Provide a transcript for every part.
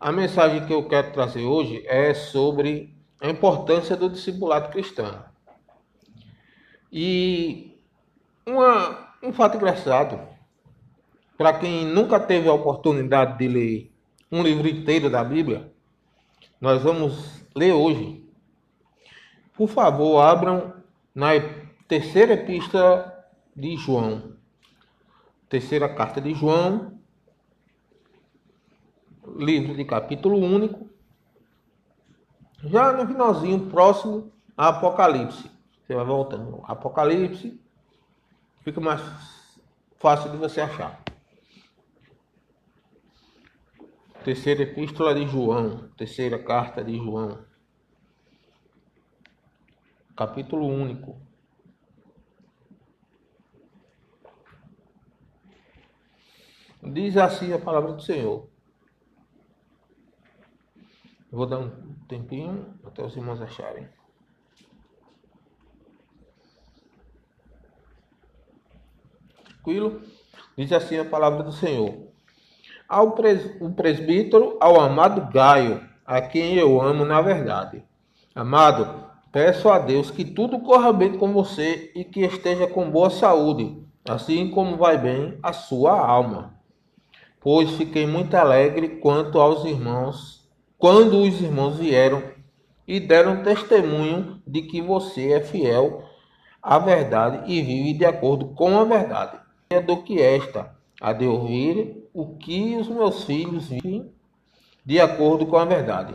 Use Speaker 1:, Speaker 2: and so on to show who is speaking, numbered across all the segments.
Speaker 1: A mensagem que eu quero trazer hoje é sobre a importância do discipulado cristão. E uma, um fato engraçado, para quem nunca teve a oportunidade de ler um livro inteiro da Bíblia, nós vamos ler hoje. Por favor, abram na terceira epístola de João. Terceira carta de João, livro de capítulo único, já no finalzinho próximo a Apocalipse. Você vai voltando. Apocalipse fica mais fácil de você achar. Terceira epístola de João, terceira carta de João. Capítulo único. Diz assim a palavra do Senhor. Vou dar um tempinho até os irmãos acharem. Tranquilo? Diz assim a palavra do Senhor. Ao pres o presbítero, ao amado Gaio, a quem eu amo na verdade. Amado, peço a Deus que tudo corra bem com você e que esteja com boa saúde, assim como vai bem a sua alma. Pois fiquei muito alegre quanto aos irmãos quando os irmãos vieram e deram testemunho de que você é fiel à verdade e vive de acordo com a verdade. É do que esta, a de ouvir o que os meus filhos vivem de acordo com a verdade.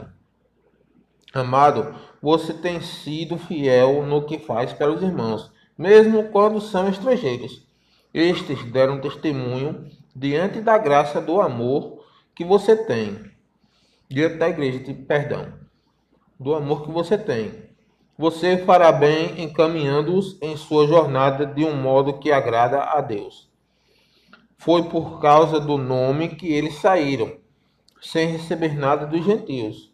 Speaker 1: Amado, você tem sido fiel no que faz pelos irmãos, mesmo quando são estrangeiros. Estes deram testemunho diante da graça do amor que você tem diante da igreja, de perdão, do amor que você tem. Você fará bem encaminhando-os em sua jornada de um modo que agrada a Deus. Foi por causa do nome que eles saíram, sem receber nada dos gentios.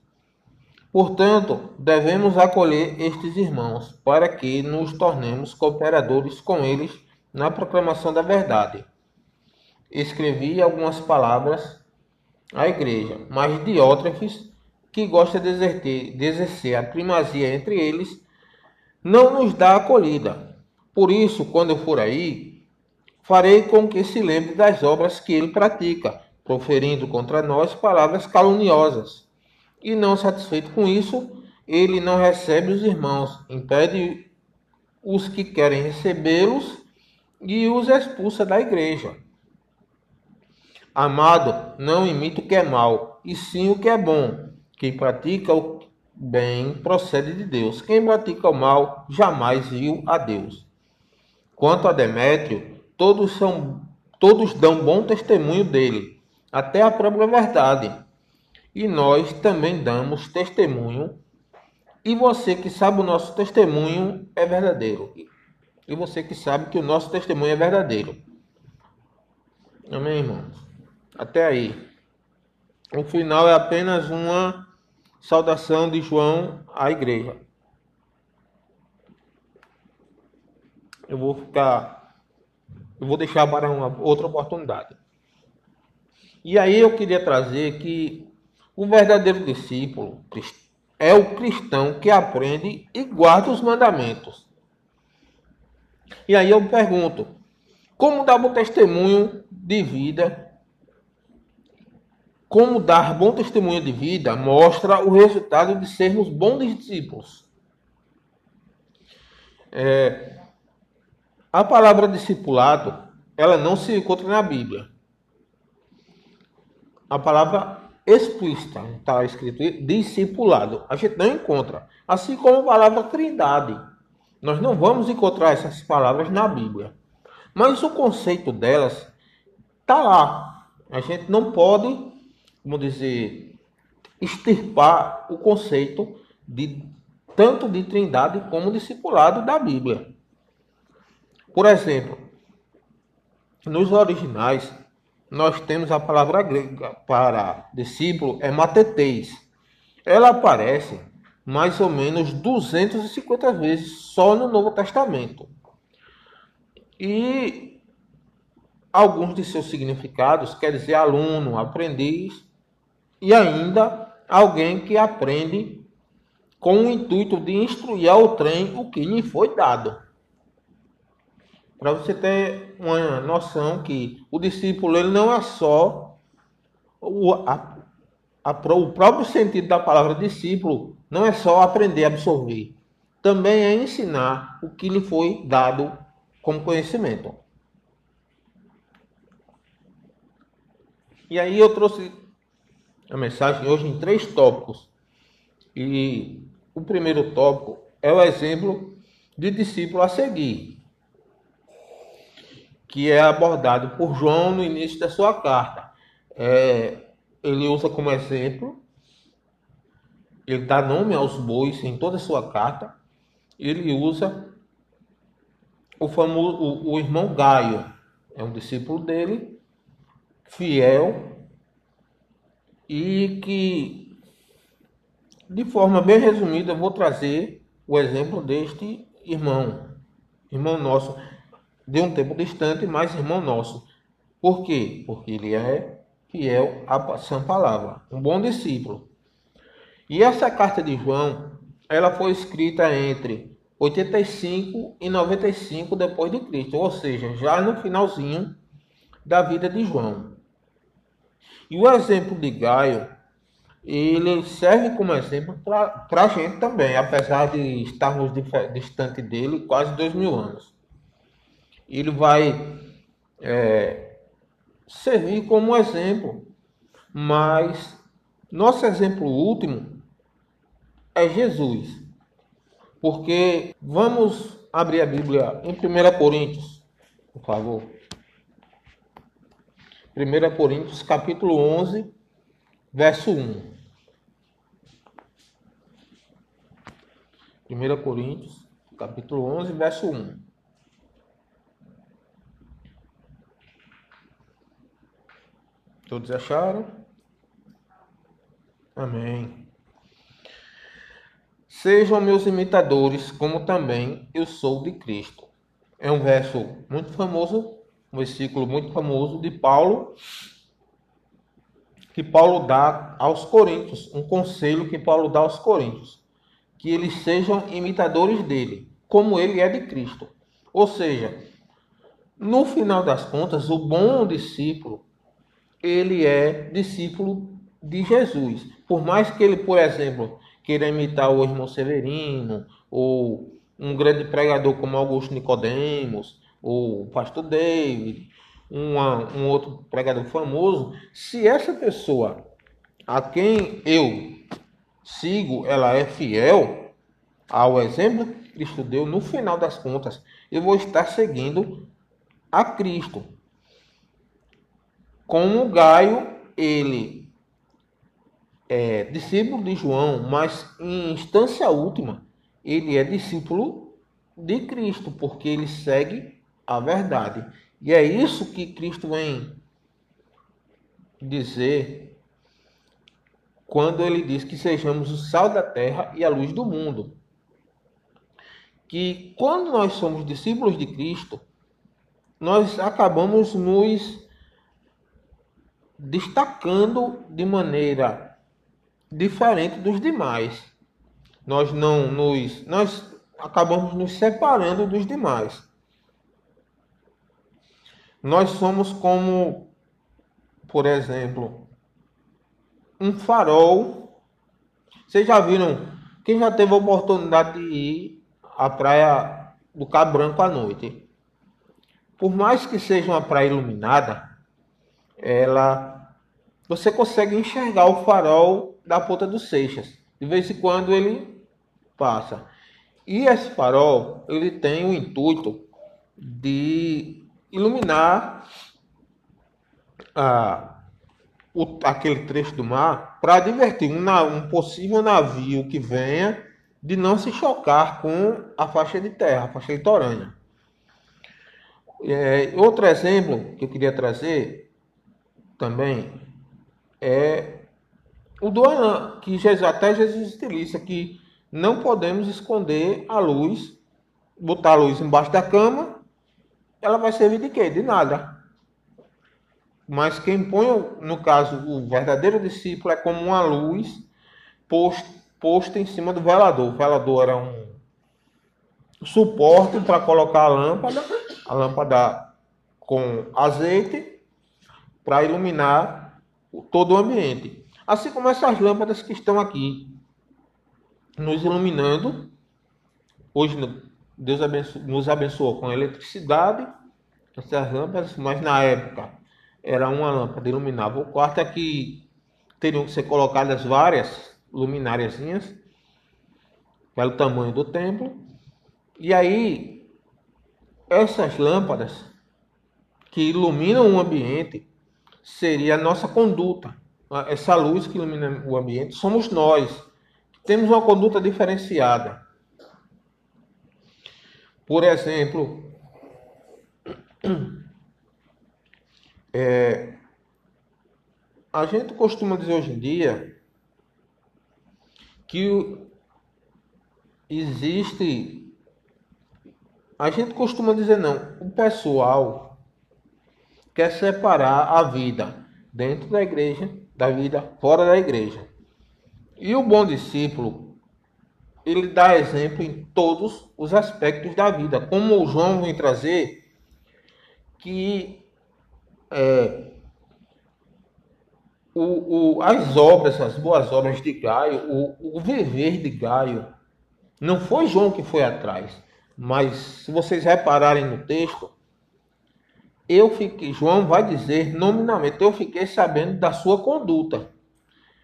Speaker 1: Portanto, devemos acolher estes irmãos, para que nos tornemos cooperadores com eles na proclamação da verdade. Escrevi algumas palavras a igreja, mas Diótrefes, que gosta de exercer, de exercer a primazia entre eles, não nos dá acolhida. Por isso, quando eu for aí, farei com que se lembre das obras que ele pratica, proferindo contra nós palavras caluniosas. E não satisfeito com isso, ele não recebe os irmãos, impede os que querem recebê-los e os expulsa da igreja. Amado, não imita o que é mal, e sim o que é bom. Quem pratica o bem procede de Deus. Quem pratica o mal jamais viu a Deus. Quanto a Demétrio, todos são todos dão bom testemunho dele, até a própria verdade. E nós também damos testemunho. E você que sabe o nosso testemunho é verdadeiro. E você que sabe que o nosso testemunho é verdadeiro. Amém, irmãos? Até aí. O final é apenas uma saudação de João à igreja. Eu vou ficar. Eu vou deixar para uma outra oportunidade. E aí eu queria trazer que o verdadeiro discípulo é o cristão que aprende e guarda os mandamentos. E aí eu pergunto: como dar um testemunho de vida como dar bom testemunho de vida mostra o resultado de sermos bons discípulos. É, a palavra discipulado, ela não se encontra na Bíblia. A palavra explícita, está escrito discipulado, a gente não encontra. Assim como a palavra trindade. Nós não vamos encontrar essas palavras na Bíblia. Mas o conceito delas está lá. A gente não pode vamos dizer, extirpar o conceito de tanto de trindade como discipulado da Bíblia. Por exemplo, nos originais, nós temos a palavra grega para discípulo é mateteis. Ela aparece mais ou menos 250 vezes só no Novo Testamento. E alguns de seus significados quer dizer aluno, aprendiz e ainda alguém que aprende com o intuito de instruir ao trem o que lhe foi dado. Para você ter uma noção que o discípulo ele não é só o, a, a, o próprio sentido da palavra discípulo, não é só aprender a absorver, também é ensinar o que lhe foi dado como conhecimento. E aí eu trouxe a mensagem hoje em três tópicos. E o primeiro tópico é o exemplo de discípulo a seguir, que é abordado por João no início da sua carta. É, ele usa como exemplo, ele dá nome aos bois em toda a sua carta, ele usa o famoso o, o irmão Gaio, é um discípulo dele, fiel e que, de forma bem resumida, eu vou trazer o exemplo deste irmão, irmão nosso, de um tempo distante, mas irmão nosso. Por quê? Porque ele é fiel à sã palavra, um bom discípulo. E essa carta de João, ela foi escrita entre 85 e 95 depois de Cristo, ou seja, já no finalzinho da vida de João. E o exemplo de Gaio, ele serve como exemplo para a gente também, apesar de estarmos distante dele quase dois mil anos. Ele vai é, servir como exemplo, mas nosso exemplo último é Jesus. Porque vamos abrir a Bíblia em 1 Coríntios, por favor. 1 Coríntios capítulo 11, verso 1. 1 Coríntios capítulo 11, verso 1. Todos acharam? Amém. Sejam meus imitadores, como também eu sou de Cristo. É um verso muito famoso um versículo muito famoso de Paulo, que Paulo dá aos coríntios, um conselho que Paulo dá aos coríntios, que eles sejam imitadores dele, como ele é de Cristo. Ou seja, no final das contas, o bom discípulo, ele é discípulo de Jesus. Por mais que ele, por exemplo, queira imitar o irmão Severino, ou um grande pregador como Augusto Nicodemos, o pastor David, uma, um outro pregador famoso, se essa pessoa a quem eu sigo, ela é fiel ao exemplo que Cristo deu, no final das contas, eu vou estar seguindo a Cristo. Como Gaio, ele é discípulo de João, mas em instância última, ele é discípulo de Cristo, porque ele segue a verdade. E é isso que Cristo vem dizer quando ele diz que sejamos o sal da terra e a luz do mundo. Que quando nós somos discípulos de Cristo, nós acabamos nos destacando de maneira diferente dos demais. Nós não nos nós acabamos nos separando dos demais. Nós somos como, por exemplo, um farol. Vocês já viram? Quem já teve a oportunidade de ir à praia do Cabo Branco à noite? Por mais que seja uma praia iluminada, ela você consegue enxergar o farol da ponta dos Seixas. De vez em quando ele passa. E esse farol, ele tem o intuito de iluminar o, aquele trecho do mar para advertir um, um possível navio que venha de não se chocar com a faixa de terra, a faixa litorânea. É, outro exemplo que eu queria trazer também é o do que Jesus, até Jesus utiliza, que não podemos esconder a luz, botar a luz embaixo da cama ela vai servir de quê? De nada. mas quem põe, no caso, o verdadeiro discípulo é como uma luz posta, em cima do velador. O velador era um suporte para colocar a lâmpada, a lâmpada com azeite para iluminar todo o ambiente. Assim como essas lâmpadas que estão aqui nos iluminando. Hoje Deus nos abençoou com eletricidade, essas lâmpadas, mas na época era uma lâmpada iluminava o quarto aqui teriam que ser colocadas várias lumináriazinhas pelo tamanho do templo. E aí essas lâmpadas que iluminam o ambiente seria a nossa conduta. Essa luz que ilumina o ambiente somos nós. Temos uma conduta diferenciada. Por exemplo, é, a gente costuma dizer hoje em dia que existe. A gente costuma dizer não, o pessoal quer separar a vida dentro da igreja da vida fora da igreja. E o bom discípulo, ele dá exemplo em todos os aspectos da vida, como o João vem trazer que é, o, o, as obras, as boas obras de Gaio, o, o viver de Gaio, não foi João que foi atrás, mas se vocês repararem no texto, eu fiquei, João vai dizer nominalmente, eu fiquei sabendo da sua conduta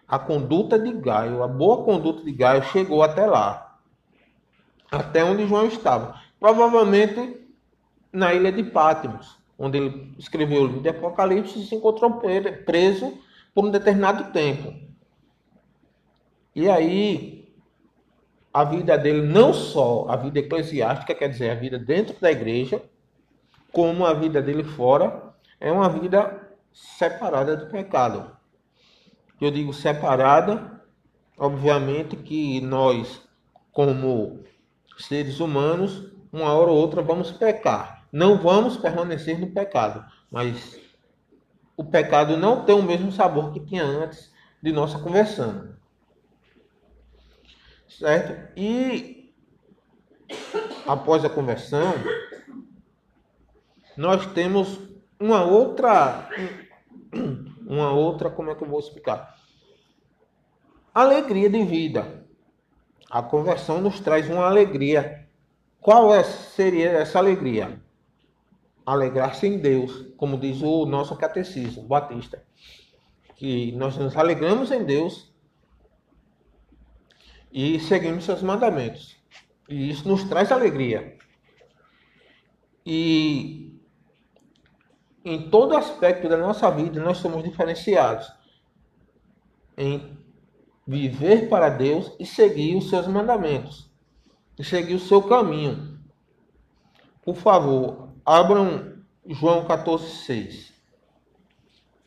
Speaker 1: a conduta de Gaio, a boa conduta de Gaio chegou até lá, até onde João estava. Provavelmente na ilha de Patmos, onde ele escreveu o livro de Apocalipse e se encontrou preso por um determinado tempo. E aí, a vida dele, não só a vida eclesiástica, quer dizer, a vida dentro da igreja, como a vida dele fora, é uma vida separada do pecado eu digo separada, obviamente que nós, como seres humanos, uma hora ou outra vamos pecar. Não vamos permanecer no pecado, mas o pecado não tem o mesmo sabor que tinha antes de nossa conversão. Certo? E após a conversão, nós temos uma outra uma outra, como é que eu vou explicar? Alegria de vida. A conversão nos traz uma alegria. Qual é, seria essa alegria? Alegrar-se em Deus, como diz o nosso catecismo batista. Que nós nos alegramos em Deus e seguimos seus mandamentos. E isso nos traz alegria. E em todo aspecto da nossa vida, nós somos diferenciados em viver para Deus e seguir os seus mandamentos, e seguir o seu caminho. Por favor, abram João 14, 6.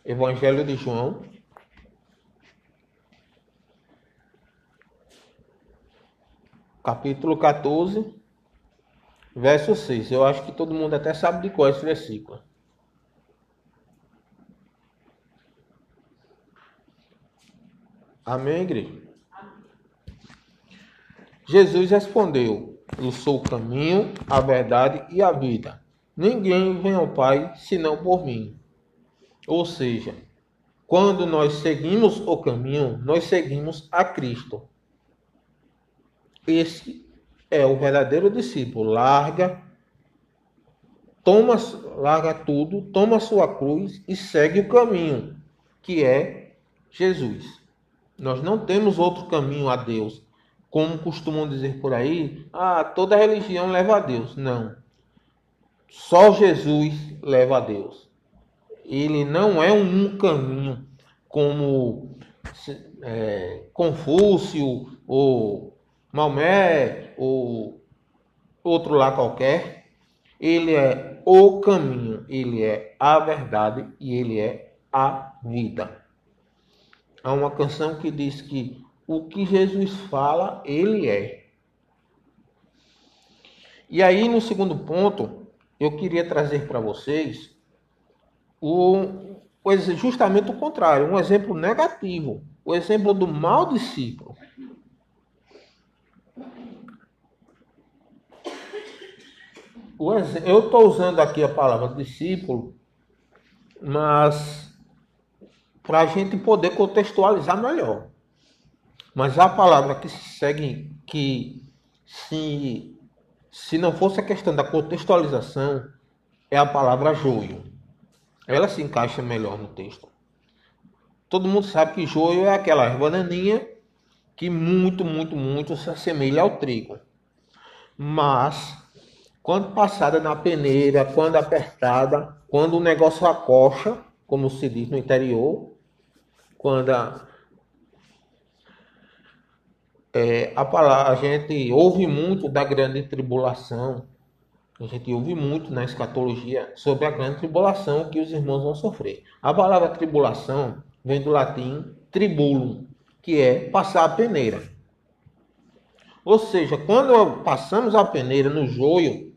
Speaker 1: Evangelho de João. Capítulo 14, verso 6. Eu acho que todo mundo até sabe de qual é esse versículo. Amém, igreja? Jesus respondeu: Eu sou o caminho, a verdade e a vida. Ninguém vem ao Pai senão por mim. Ou seja, quando nós seguimos o caminho, nós seguimos a Cristo. Esse é o verdadeiro discípulo. Larga, toma, larga tudo, toma sua cruz e segue o caminho, que é Jesus. Nós não temos outro caminho a Deus. Como costumam dizer por aí, ah, toda religião leva a Deus. Não. Só Jesus leva a Deus. Ele não é um caminho como é, Confúcio ou Maomé ou outro lá qualquer. Ele é o caminho, ele é a verdade e ele é a vida há uma canção que diz que o que Jesus fala, ele é. E aí, no segundo ponto, eu queria trazer para vocês o, justamente o contrário, um exemplo negativo, o exemplo do mau discípulo. Eu estou usando aqui a palavra discípulo, mas para a gente poder contextualizar melhor. Mas a palavra que se segue, que se, se não fosse a questão da contextualização, é a palavra joio. Ela se encaixa melhor no texto. Todo mundo sabe que joio é aquela erva daninha que muito, muito, muito se assemelha ao trigo. Mas, quando passada na peneira, quando apertada, quando o negócio acocha, como se diz no interior, quando a, é, a palavra, a gente ouve muito da grande tribulação, a gente ouve muito na escatologia sobre a grande tribulação que os irmãos vão sofrer. A palavra tribulação vem do latim tribulum, que é passar a peneira. Ou seja, quando passamos a peneira no joio,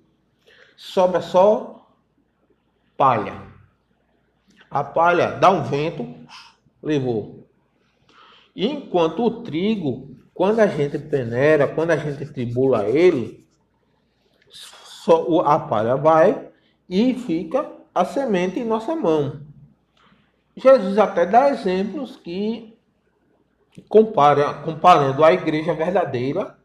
Speaker 1: sobra só palha. A palha dá um vento, levou. Enquanto o trigo, quando a gente peneira, quando a gente tribula ele, só a palha vai e fica a semente em nossa mão. Jesus até dá exemplos que compara, comparando a igreja verdadeira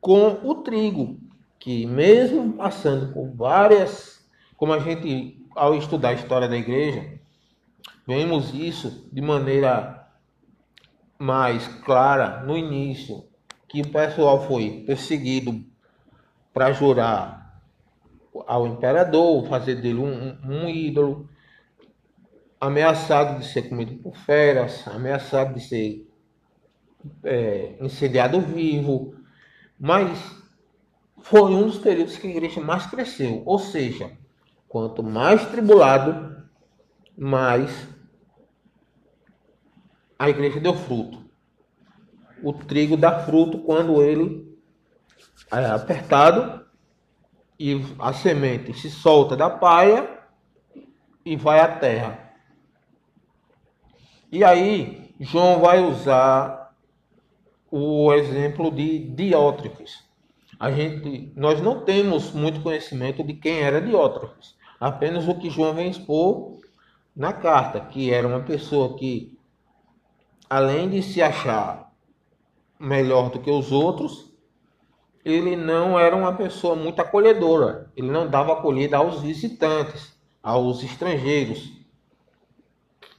Speaker 1: com o trigo, que mesmo passando por várias, como a gente ao estudar a história da igreja, vemos isso de maneira mais clara no início, que o pessoal foi perseguido para jurar ao imperador, fazer dele um, um ídolo, ameaçado de ser comido por feras, ameaçado de ser é, incendiado vivo, mas foi um dos períodos que a igreja mais cresceu. Ou seja, quanto mais tribulado, mais a igreja deu fruto. O trigo dá fruto quando ele é apertado e a semente se solta da paia e vai à terra. E aí, João vai usar o exemplo de Diótrefes. A gente, nós não temos muito conhecimento de quem era Diótrefes, apenas o que João vem expor na carta, que era uma pessoa que, além de se achar melhor do que os outros, ele não era uma pessoa muito acolhedora. Ele não dava acolhida aos visitantes, aos estrangeiros.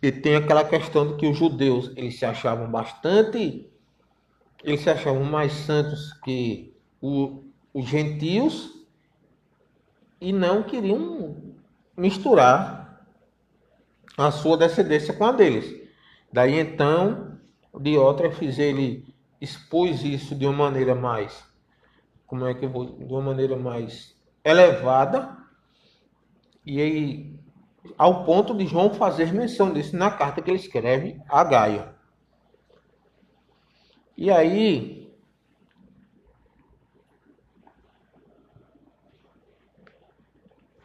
Speaker 1: E tem aquela questão de que os judeus eles se achavam bastante, eles se achavam mais santos que o, os gentios e não queriam misturar a sua descendência com a deles. Daí então, Diótrefes ele expôs isso de uma maneira mais como é que eu vou, de uma maneira mais elevada, e aí, ao ponto de João fazer menção disso na carta que ele escreve a Gaio. E aí,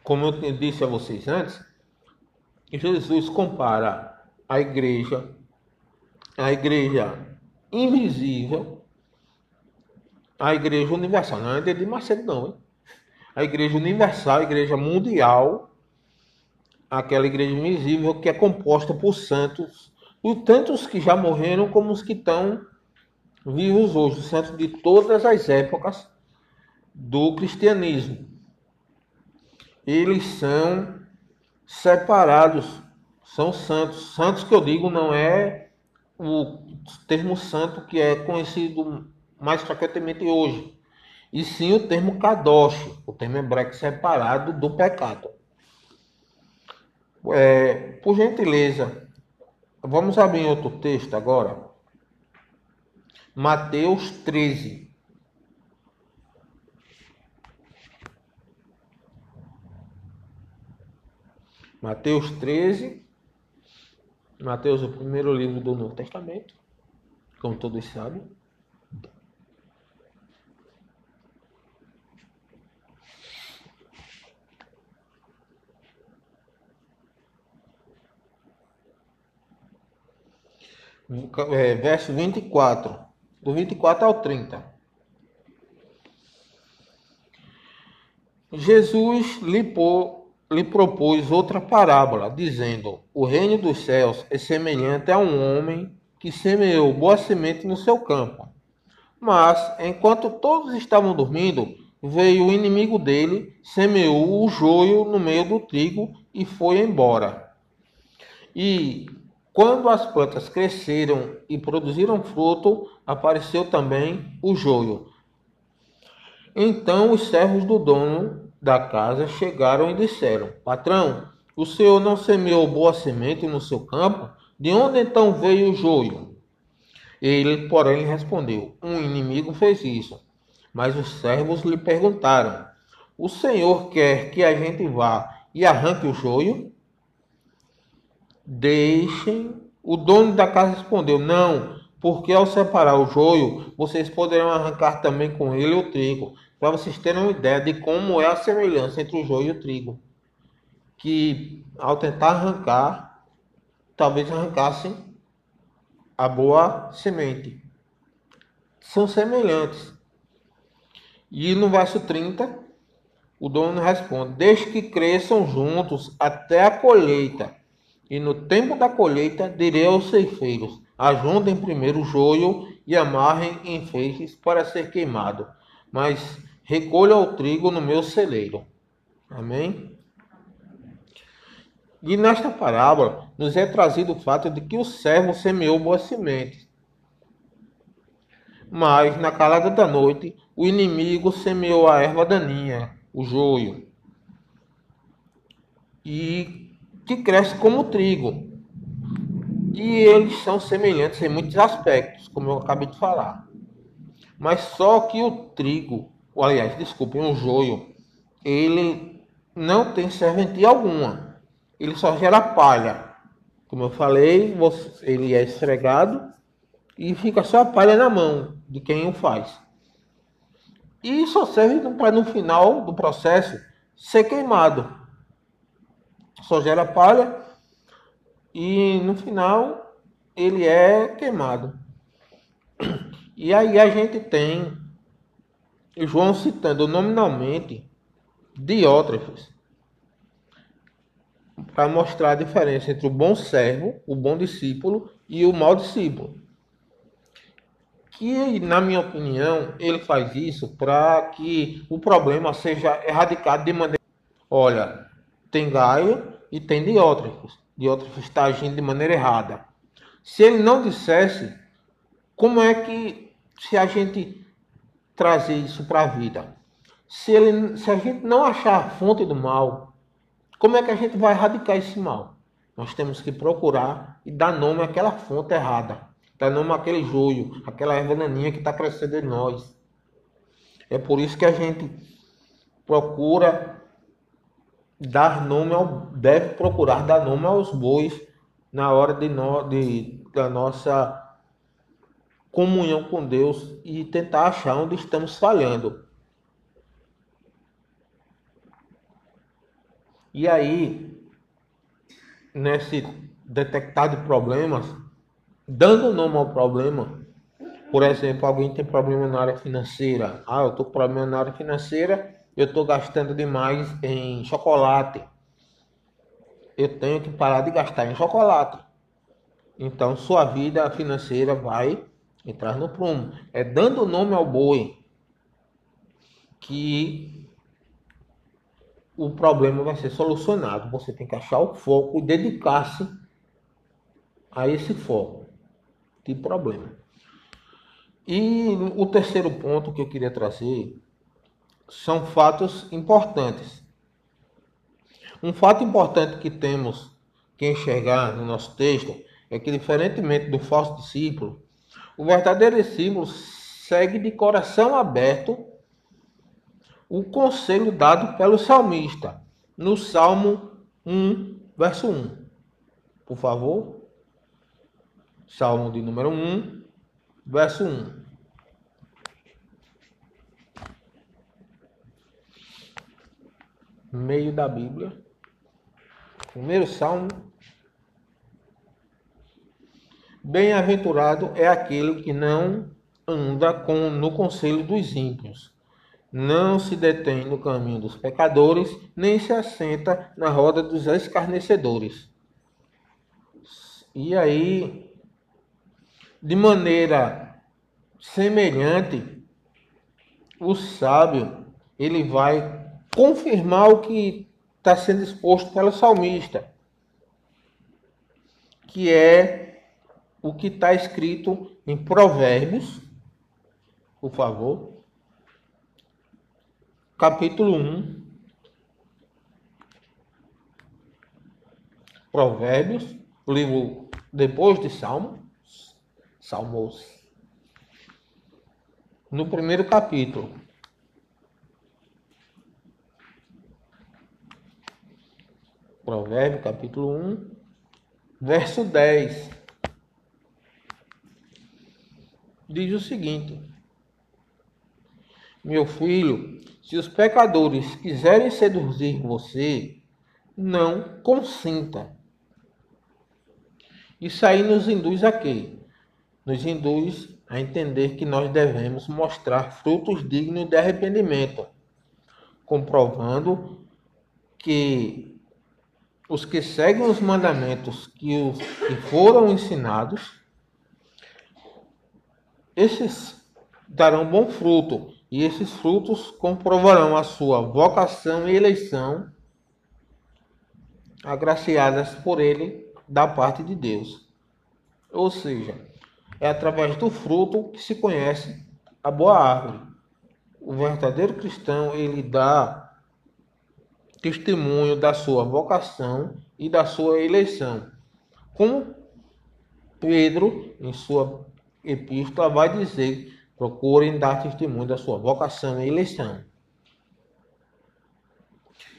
Speaker 1: como eu disse a vocês antes, Jesus compara a igreja, a igreja invisível, a Igreja Universal, não é de Macedo, não. Hein? A Igreja Universal, a Igreja Mundial, aquela igreja invisível que é composta por santos, por tantos que já morreram como os que estão vivos hoje, santos de todas as épocas do cristianismo. Eles são separados, são santos. Santos que eu digo não é o termo santo que é conhecido mais frequentemente hoje, e sim o termo kadosh, o termo hebraico separado do pecado. É, por gentileza, vamos abrir outro texto agora. Mateus 13. Mateus 13. Mateus, o primeiro livro do Novo Testamento, como todos sabem. é, verso 24, do 24 ao 30. Jesus lhe, lhe propôs outra parábola, dizendo: O reino dos céus é semelhante a um homem que semeou boa semente no seu campo. Mas, enquanto todos estavam dormindo, veio o inimigo dele, semeou o joio no meio do trigo e foi embora. E quando as plantas cresceram e produziram fruto, apareceu também o joio. Então os servos do dono da casa chegaram e disseram: Patrão, o senhor não semeou boa semente no seu campo? De onde então veio o joio? Ele, porém, respondeu: Um inimigo fez isso. Mas os servos lhe perguntaram: O senhor quer que a gente vá e arranque o joio? Deixem. O dono da casa respondeu: Não, porque ao separar o joio, vocês poderão arrancar também com ele o trigo, para vocês terem uma ideia de como é a semelhança entre o joio e o trigo. Que ao tentar arrancar, talvez arrancassem a boa semente. São semelhantes. E no verso 30, o dono responde: Deixe que cresçam juntos até a colheita. E no tempo da colheita direi aos ceifeiros: Ajuntem primeiro o joio e amarrem em feixes para ser queimado, mas recolha o trigo no meu celeiro. Amém? E nesta parábola nos é trazido o fato de que o servo semeou boas sementes. Mas na calada da noite, o inimigo semeou a erva daninha, o joio, e que cresce como trigo. E eles são semelhantes em muitos aspectos, como eu acabei de falar. Mas só que o trigo, ou aliás, desculpem, o joio, ele não tem serventia alguma ele só gera palha. Como eu falei, ele é esfregado e fica só a palha na mão de quem o faz. E só serve para no final do processo ser queimado. Só gera palha e no final ele é queimado. E aí a gente tem João citando nominalmente Diótrefes para mostrar a diferença entre o bom servo, o bom discípulo e o mau discípulo. Que, na minha opinião, ele faz isso para que o problema seja erradicado de maneira. Olha, tem Gaio e tem Diótrefes. Diótrefes está agindo de maneira errada. Se ele não dissesse, como é que se a gente trazer isso para a vida? Se, ele, se a gente não achar a fonte do mal, como é que a gente vai erradicar esse mal? Nós temos que procurar e dar nome àquela fonte errada. Dar nome àquele joio, aquela erva daninha que está crescendo em nós. É por isso que a gente procura dar nome ao, deve procurar dar nome aos bois na hora de, no, de da nossa comunhão com Deus e tentar achar onde estamos falhando. E aí, nesse detectar de problemas, dando nome ao problema, por exemplo, alguém tem problema na área financeira. Ah, eu estou com problema na área financeira, eu estou gastando demais em chocolate. Eu tenho que parar de gastar em chocolate. Então, sua vida financeira vai entrar no prumo. É dando nome ao boi que o problema vai ser solucionado. Você tem que achar o foco e dedicar-se a esse foco de problema. E o terceiro ponto que eu queria trazer são fatos importantes. Um fato importante que temos que enxergar no nosso texto é que, diferentemente do falso discípulo, o verdadeiro discípulo segue de coração aberto o conselho dado pelo salmista no Salmo 1, verso 1. Por favor. Salmo de número 1, verso 1. Meio da Bíblia. Primeiro Salmo. Bem-aventurado é aquele que não anda com, no conselho dos ímpios, não se detém no caminho dos pecadores, nem se assenta na roda dos escarnecedores. E aí, de maneira semelhante, o sábio ele vai confirmar o que está sendo exposto pelo salmista, que é o que está escrito em Provérbios, por favor, capítulo 1, Provérbios, livro depois de Salmo, Salmos, no primeiro capítulo. Provérbio, capítulo 1, verso 10. Diz o seguinte: Meu filho, se os pecadores quiserem seduzir você, não consinta. Isso aí nos induz a quê? Nos induz a entender que nós devemos mostrar frutos dignos de arrependimento, comprovando que os que seguem os mandamentos que, os, que foram ensinados, esses darão bom fruto, e esses frutos comprovarão a sua vocação e eleição, agraciadas por ele da parte de Deus. Ou seja, é através do fruto que se conhece a boa árvore. O verdadeiro cristão, ele dá testemunho da sua vocação e da sua eleição. Como Pedro, em sua epístola, vai dizer procurem dar testemunho da sua vocação e eleição.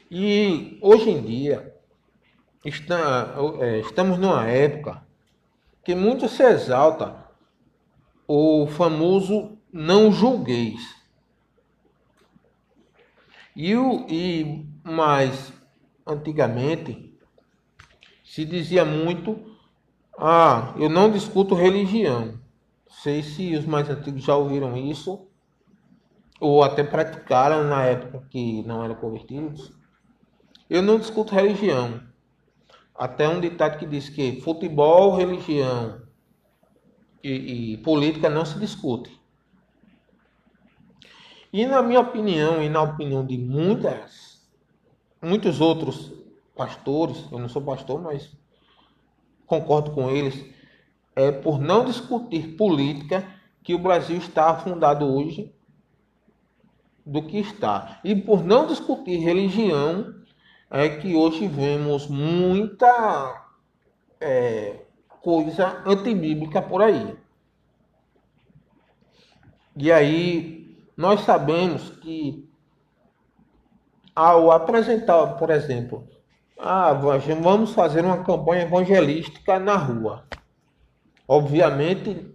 Speaker 1: E hoje em dia, está, é, estamos numa época que muito se exalta o famoso não julgueis. E, o, e mais antigamente se dizia muito: ah, eu não discuto religião sei se os mais antigos já ouviram isso ou até praticaram na época que não eram convertidos. Eu não discuto religião. Até um ditado que diz que futebol, religião e, e política não se discute. E na minha opinião e na opinião de muitas, muitos outros pastores, eu não sou pastor, mas concordo com eles, é por não discutir política que o Brasil está afundado hoje do que está. E por não discutir religião é que hoje vemos muita é, coisa antibíblica por aí. E aí nós sabemos que ao apresentar, por exemplo, ah, vamos fazer uma campanha evangelística na rua. Obviamente,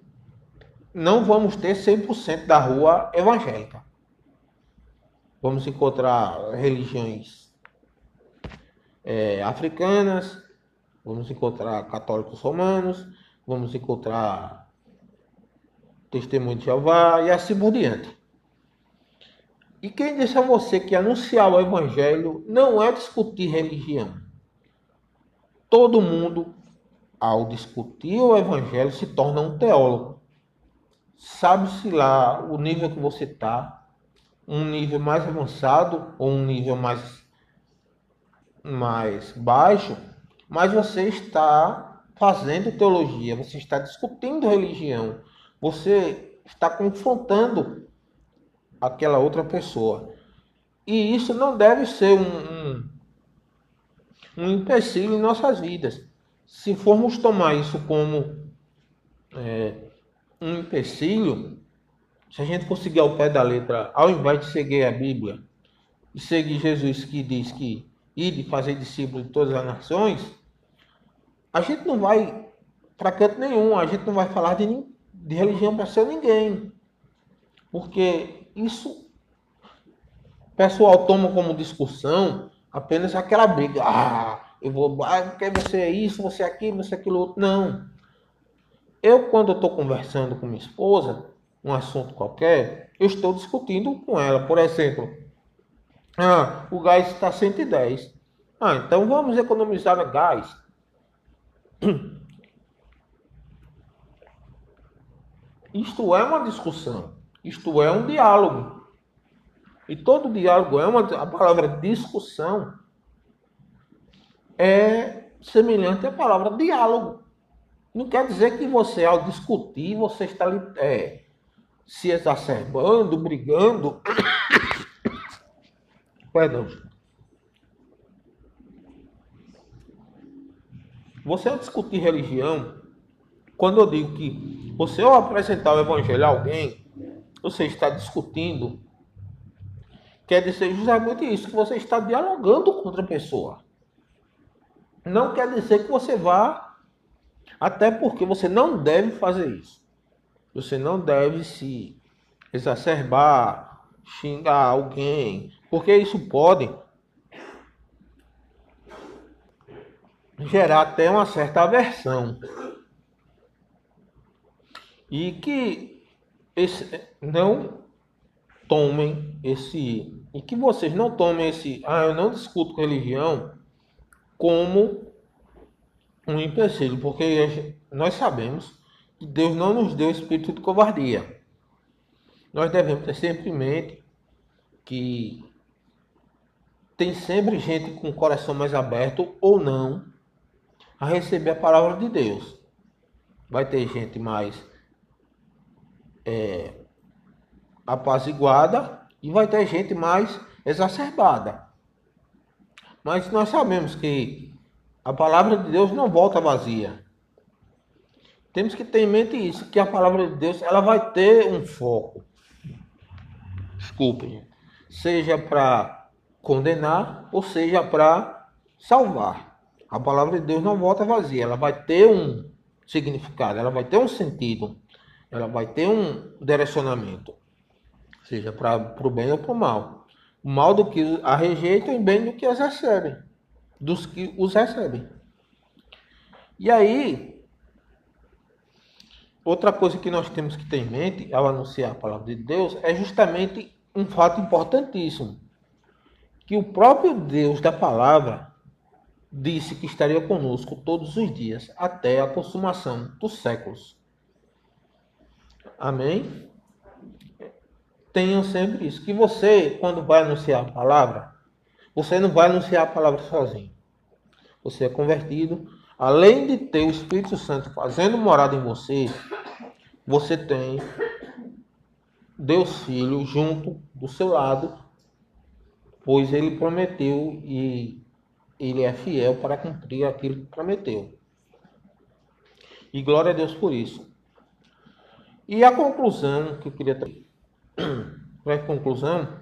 Speaker 1: não vamos ter 100% da rua evangélica. Vamos encontrar religiões é, africanas, vamos encontrar católicos romanos, vamos encontrar testemunho de Jeová e assim por diante. E quem disse a você que anunciar o evangelho não é discutir religião? Todo mundo ao discutir o evangelho, se torna um teólogo. Sabe-se lá o nível que você está, um nível mais avançado ou um nível mais, mais baixo, mas você está fazendo teologia, você está discutindo religião, você está confrontando aquela outra pessoa. E isso não deve ser um, um, um empecilho em nossas vidas se formos tomar isso como é, um empecilho, se a gente for seguir ao pé da letra, ao invés de seguir a Bíblia e seguir Jesus que diz que ir fazer discípulos de todas as nações, a gente não vai para canto nenhum, a gente não vai falar de, de religião para ser ninguém. Porque isso o pessoal toma como discussão apenas aquela briga. Ah, eu vou, ah, porque você é isso, você é aquilo, você é aquilo outro. Não. Eu, quando estou conversando com minha esposa, um assunto qualquer, eu estou discutindo com ela. Por exemplo, ah, o gás está 110. Ah, então vamos economizar gás. Isto é uma discussão. Isto é um diálogo. E todo diálogo é uma a palavra discussão é semelhante à palavra diálogo. Não quer dizer que você ao discutir você está é, se exacerbando, brigando. Perdão. Você ao discutir religião, quando eu digo que você ao apresentar o evangelho a alguém, você está discutindo, quer dizer justamente isso, que você está dialogando com outra pessoa. Não quer dizer que você vá, até porque você não deve fazer isso. Você não deve se exacerbar, xingar alguém, porque isso pode gerar até uma certa aversão. E que esse, não tomem esse. E que vocês não tomem esse. Ah, eu não discuto com religião como um empecilho, porque nós sabemos que Deus não nos deu espírito de covardia. Nós devemos ter sempre em mente que tem sempre gente com o coração mais aberto ou não a receber a palavra de Deus. Vai ter gente mais é, apaziguada e vai ter gente mais exacerbada. Mas nós sabemos que a palavra de Deus não volta vazia. Temos que ter em mente isso, que a palavra de Deus ela vai ter um foco. Desculpem. Seja para condenar ou seja para salvar. A palavra de Deus não volta vazia, ela vai ter um significado, ela vai ter um sentido, ela vai ter um direcionamento, seja para o bem ou para o mal. Mal do que a rejeitam e bem do que as recebem, dos que os recebem. E aí, outra coisa que nós temos que ter em mente ao anunciar a palavra de Deus é justamente um fato importantíssimo, que o próprio Deus da palavra disse que estaria conosco todos os dias até a consumação dos séculos. Amém? Tenham sempre isso. Que você, quando vai anunciar a palavra, você não vai anunciar a palavra sozinho. Você é convertido. Além de ter o Espírito Santo fazendo morada em você, você tem Deus Filho junto do seu lado, pois ele prometeu e ele é fiel para cumprir aquilo que prometeu. E glória a Deus por isso. E a conclusão que eu queria trazer para conclusão,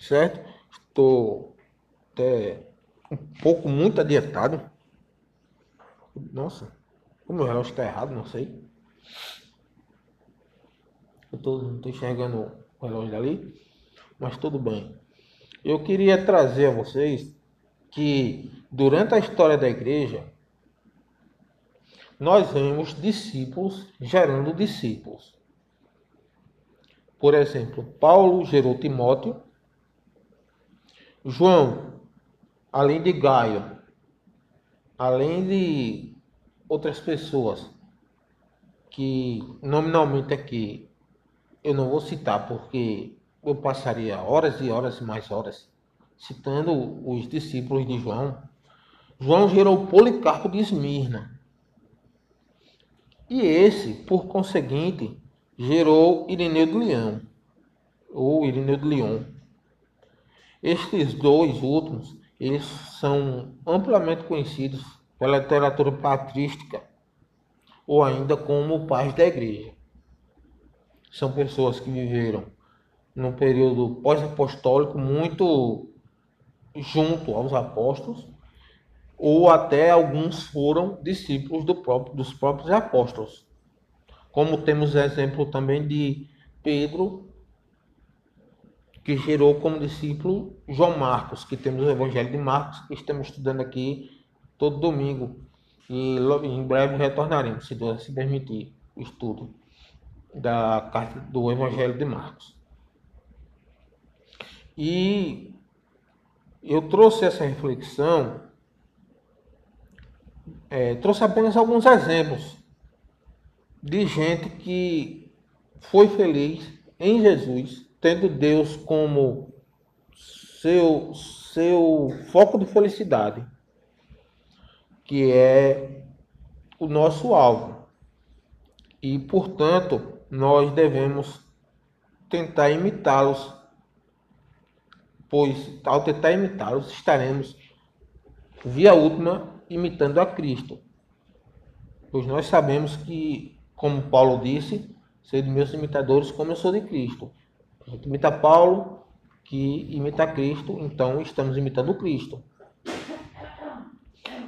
Speaker 1: certo? Estou até um pouco muito adiantado. Nossa, o meu relógio está errado, não sei. Eu estou enxergando o relógio dali, mas tudo bem. Eu queria trazer a vocês que durante a história da igreja nós vemos discípulos gerando discípulos. Por exemplo, Paulo gerou Timóteo, João, além de Gaio, além de outras pessoas que nominalmente aqui eu não vou citar porque eu passaria horas e horas e mais horas citando os discípulos de João. João gerou Policarpo de Esmirna. E esse, por conseguinte, gerou Irineu de Leão, ou Irineu de Leão. Estes dois últimos, eles são amplamente conhecidos pela literatura patrística, ou ainda como pais da igreja. São pessoas que viveram num período pós-apostólico muito junto aos apóstolos, ou até alguns foram discípulos do próprio, dos próprios apóstolos. Como temos exemplo também de Pedro, que gerou como discípulo João Marcos, que temos o Evangelho de Marcos, que estamos estudando aqui todo domingo. E em breve retornaremos, se Deus se permitir, o estudo da carta do Evangelho de Marcos. E eu trouxe essa reflexão, é, trouxe apenas alguns exemplos de gente que foi feliz em Jesus, tendo Deus como seu, seu foco de felicidade, que é o nosso alvo. E, portanto, nós devemos tentar imitá-los, pois ao tentar imitá-los estaremos, via última, imitando a Cristo. Pois nós sabemos que, como Paulo disse, ser meus imitadores como eu sou de Cristo. A gente imita Paulo, que imita Cristo, então estamos imitando Cristo.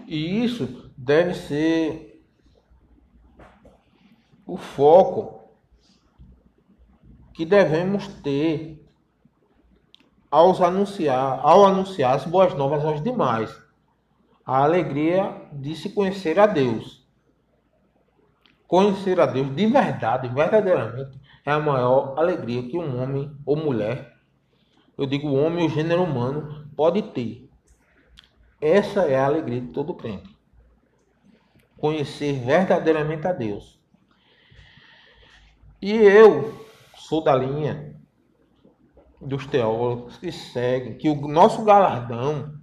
Speaker 1: E isso deve ser o foco que devemos ter anunciar, ao anunciar as boas novas aos demais. A alegria de se conhecer a Deus. Conhecer a Deus de verdade, verdadeiramente, é a maior alegria que um homem ou mulher, eu digo homem ou gênero humano, pode ter. Essa é a alegria de todo crente. Conhecer verdadeiramente a Deus. E eu sou da linha dos teólogos que seguem que o nosso galardão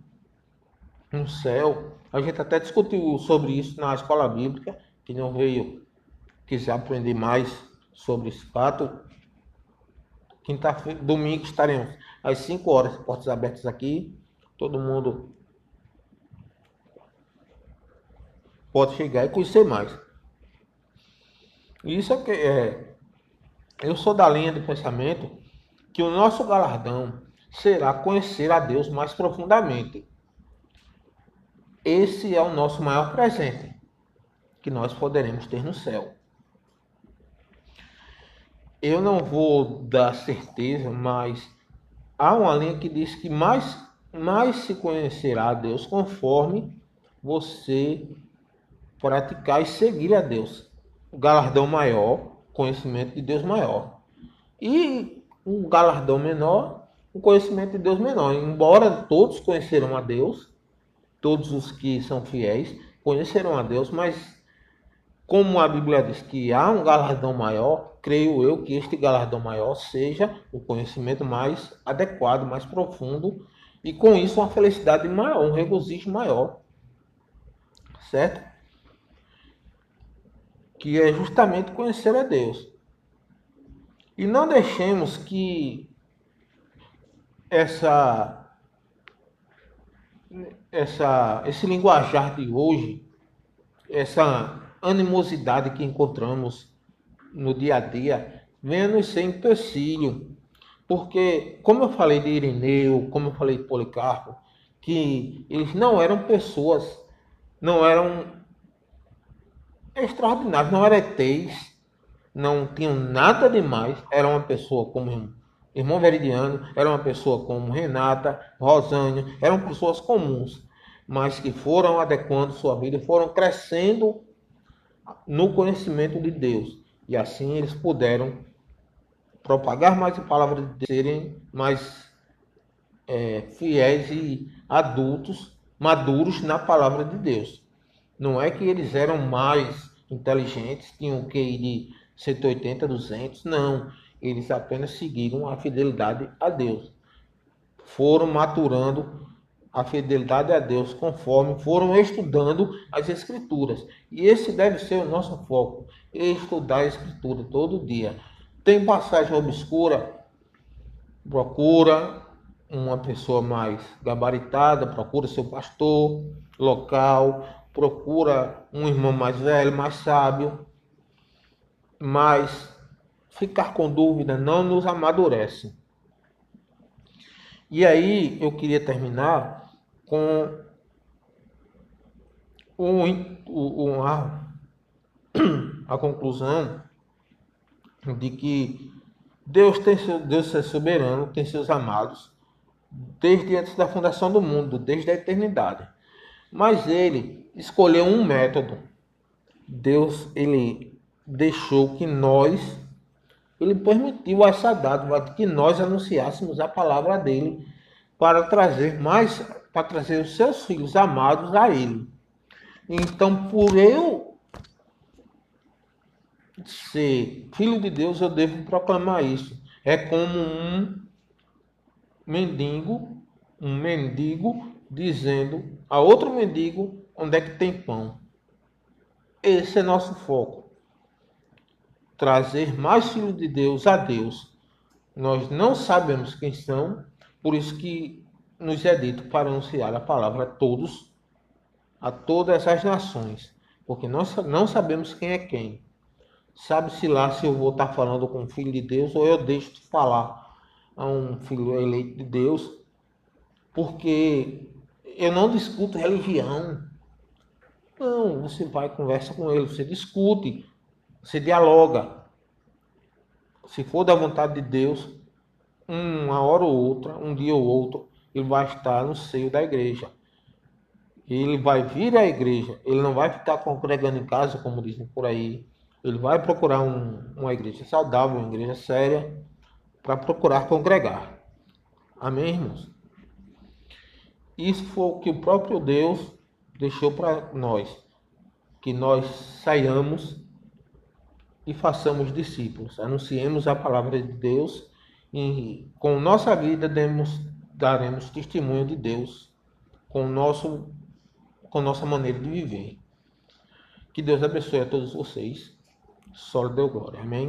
Speaker 1: no céu, a gente até discutiu sobre isso na escola bíblica, que não veio quiser aprender mais sobre esse fato, quinta-feira, domingo estaremos às 5 horas, portas abertas aqui. Todo mundo pode chegar e conhecer mais. Isso é que é, eu sou da linha de pensamento que o nosso galardão será conhecer a Deus mais profundamente. Esse é o nosso maior presente que nós poderemos ter no céu. Eu não vou dar certeza, mas há uma linha que diz que mais, mais se conhecerá a Deus conforme você praticar e seguir a Deus. O galardão maior conhecimento de Deus maior. E um galardão menor, um conhecimento de Deus menor. Embora todos conheceram a Deus, todos os que são fiéis conheceram a Deus, mas como a Bíblia diz que há um galardão maior, creio eu que este galardão maior seja o conhecimento mais adequado, mais profundo, e com isso uma felicidade maior, um regozijo maior. Certo? que é justamente conhecer a Deus. E não deixemos que essa, essa, esse linguajar de hoje, essa animosidade que encontramos no dia a dia, venha nos ser empecilho. Porque, como eu falei de Irineu, como eu falei de Policarpo, que eles não eram pessoas, não eram extraordinários, não eram ETs, não tinham nada demais, era uma pessoa como irmão Veridiano, era uma pessoa como Renata, Rosânia, eram pessoas comuns, mas que foram adequando sua vida, foram crescendo no conhecimento de Deus. E assim eles puderam propagar mais a palavra de Deus, serem mais é, fiéis e adultos, maduros na palavra de Deus. Não é que eles eram mais inteligentes, tinham QI de 180, 200, não. Eles apenas seguiram a fidelidade a Deus. Foram maturando a fidelidade a Deus conforme foram estudando as Escrituras. E esse deve ser o nosso foco: estudar a Escritura todo dia. Tem passagem obscura? Procura uma pessoa mais gabaritada, procura seu pastor local, procura um irmão mais velho, mais sábio, mas ficar com dúvida não nos amadurece. E aí eu queria terminar com um, um, a, a conclusão de que Deus tem Deus é soberano, tem seus amados desde antes da fundação do mundo, desde a eternidade. Mas ele escolheu um método. Deus ele deixou que nós ele permitiu essa dádiva que nós anunciássemos a palavra dele para trazer mais para trazer os seus filhos amados a ele. Então, por eu ser filho de Deus, eu devo proclamar isso. É como um mendigo, um mendigo dizendo a outro mendigo onde é que tem pão. Esse é nosso foco. Trazer mais filhos de Deus a Deus. Nós não sabemos quem são, por isso que nos é dito para anunciar a palavra a todos, a todas as nações, porque nós não sabemos quem é quem. Sabe-se lá se eu vou estar falando com um filho de Deus ou eu deixo de falar a um filho eleito de Deus, porque eu não discuto religião. Não, você vai, conversa com ele, você discute, você dialoga. Se for da vontade de Deus, uma hora ou outra, um dia ou outro, ele vai estar no seio da igreja. Ele vai vir à igreja, ele não vai ficar congregando em casa, como dizem por aí. Ele vai procurar um, uma igreja saudável, uma igreja séria, para procurar congregar. Amém, irmãos? Isso foi o que o próprio Deus deixou para nós, que nós saiamos e façamos discípulos, anunciemos a palavra de Deus e com nossa vida demos, daremos testemunho de Deus com nosso com nossa maneira de viver. Que Deus abençoe a todos vocês. Só deu glória. Amém.